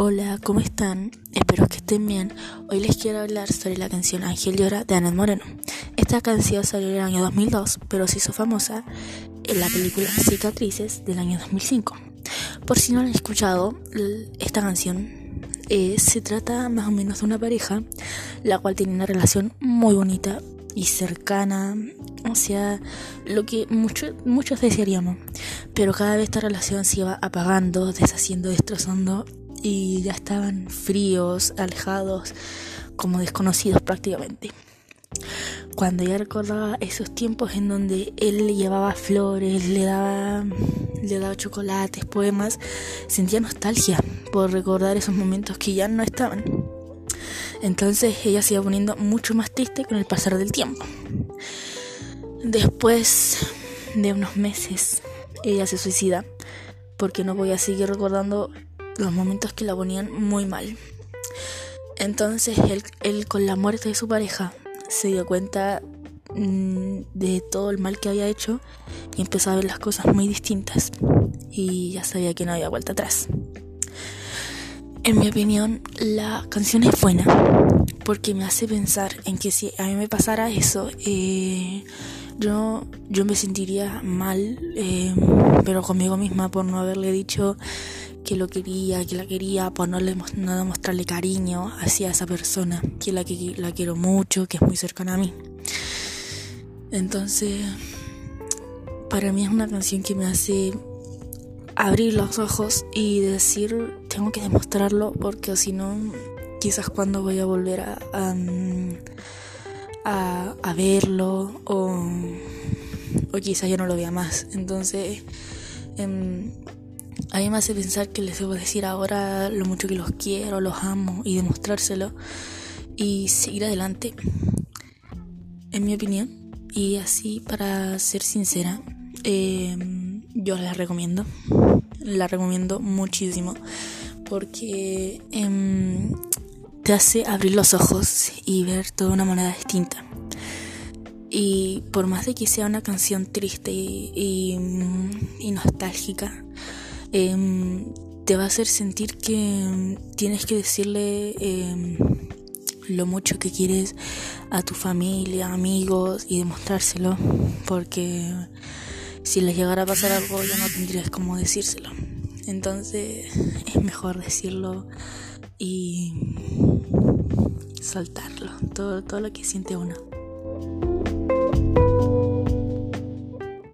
Hola, ¿cómo están? Espero que estén bien. Hoy les quiero hablar sobre la canción Ángel llora de Ana Moreno. Esta canción salió en el año 2002, pero se hizo famosa en la película Cicatrices del año 2005. Por si no han escuchado, esta canción eh, se trata más o menos de una pareja, la cual tiene una relación muy bonita y cercana, o sea, lo que muchos desearíamos. Pero cada vez esta relación se iba apagando, deshaciendo, destrozando y ya estaban fríos, alejados, como desconocidos prácticamente. Cuando ella recordaba esos tiempos en donde él le llevaba flores, le daba, le daba chocolates, poemas, sentía nostalgia por recordar esos momentos que ya no estaban. Entonces ella se iba poniendo mucho más triste con el pasar del tiempo. Después de unos meses, ella se suicida porque no podía seguir recordando los momentos que la ponían muy mal. Entonces él, con la muerte de su pareja se dio cuenta mm, de todo el mal que había hecho y empezó a ver las cosas muy distintas y ya sabía que no había vuelta atrás. En mi opinión, la canción es buena porque me hace pensar en que si a mí me pasara eso, eh, yo, yo me sentiría mal, eh, pero conmigo misma por no haberle dicho que lo quería, que la quería, por no, le, no demostrarle cariño hacia esa persona, que la, que la quiero mucho, que es muy cercana a mí. Entonces, para mí es una canción que me hace abrir los ojos y decir, tengo que demostrarlo, porque si no, quizás cuando voy a volver a, a, verlo, o, o quizás ya no lo vea más. Entonces, em, a mí me hace pensar que les debo decir ahora lo mucho que los quiero, los amo y demostrárselo y seguir adelante, en mi opinión. Y así, para ser sincera, em, yo la recomiendo, la recomiendo muchísimo porque em, te hace abrir los ojos y ver toda una moneda distinta. Y por más de que sea una canción triste y nostálgica, Em, te va a hacer sentir que em, tienes que decirle em, lo mucho que quieres a tu familia, amigos y demostrárselo, porque si les llegara a pasar algo ya no tendrías cómo decírselo. Entonces es mejor decirlo y soltarlo, todo, todo lo que siente uno.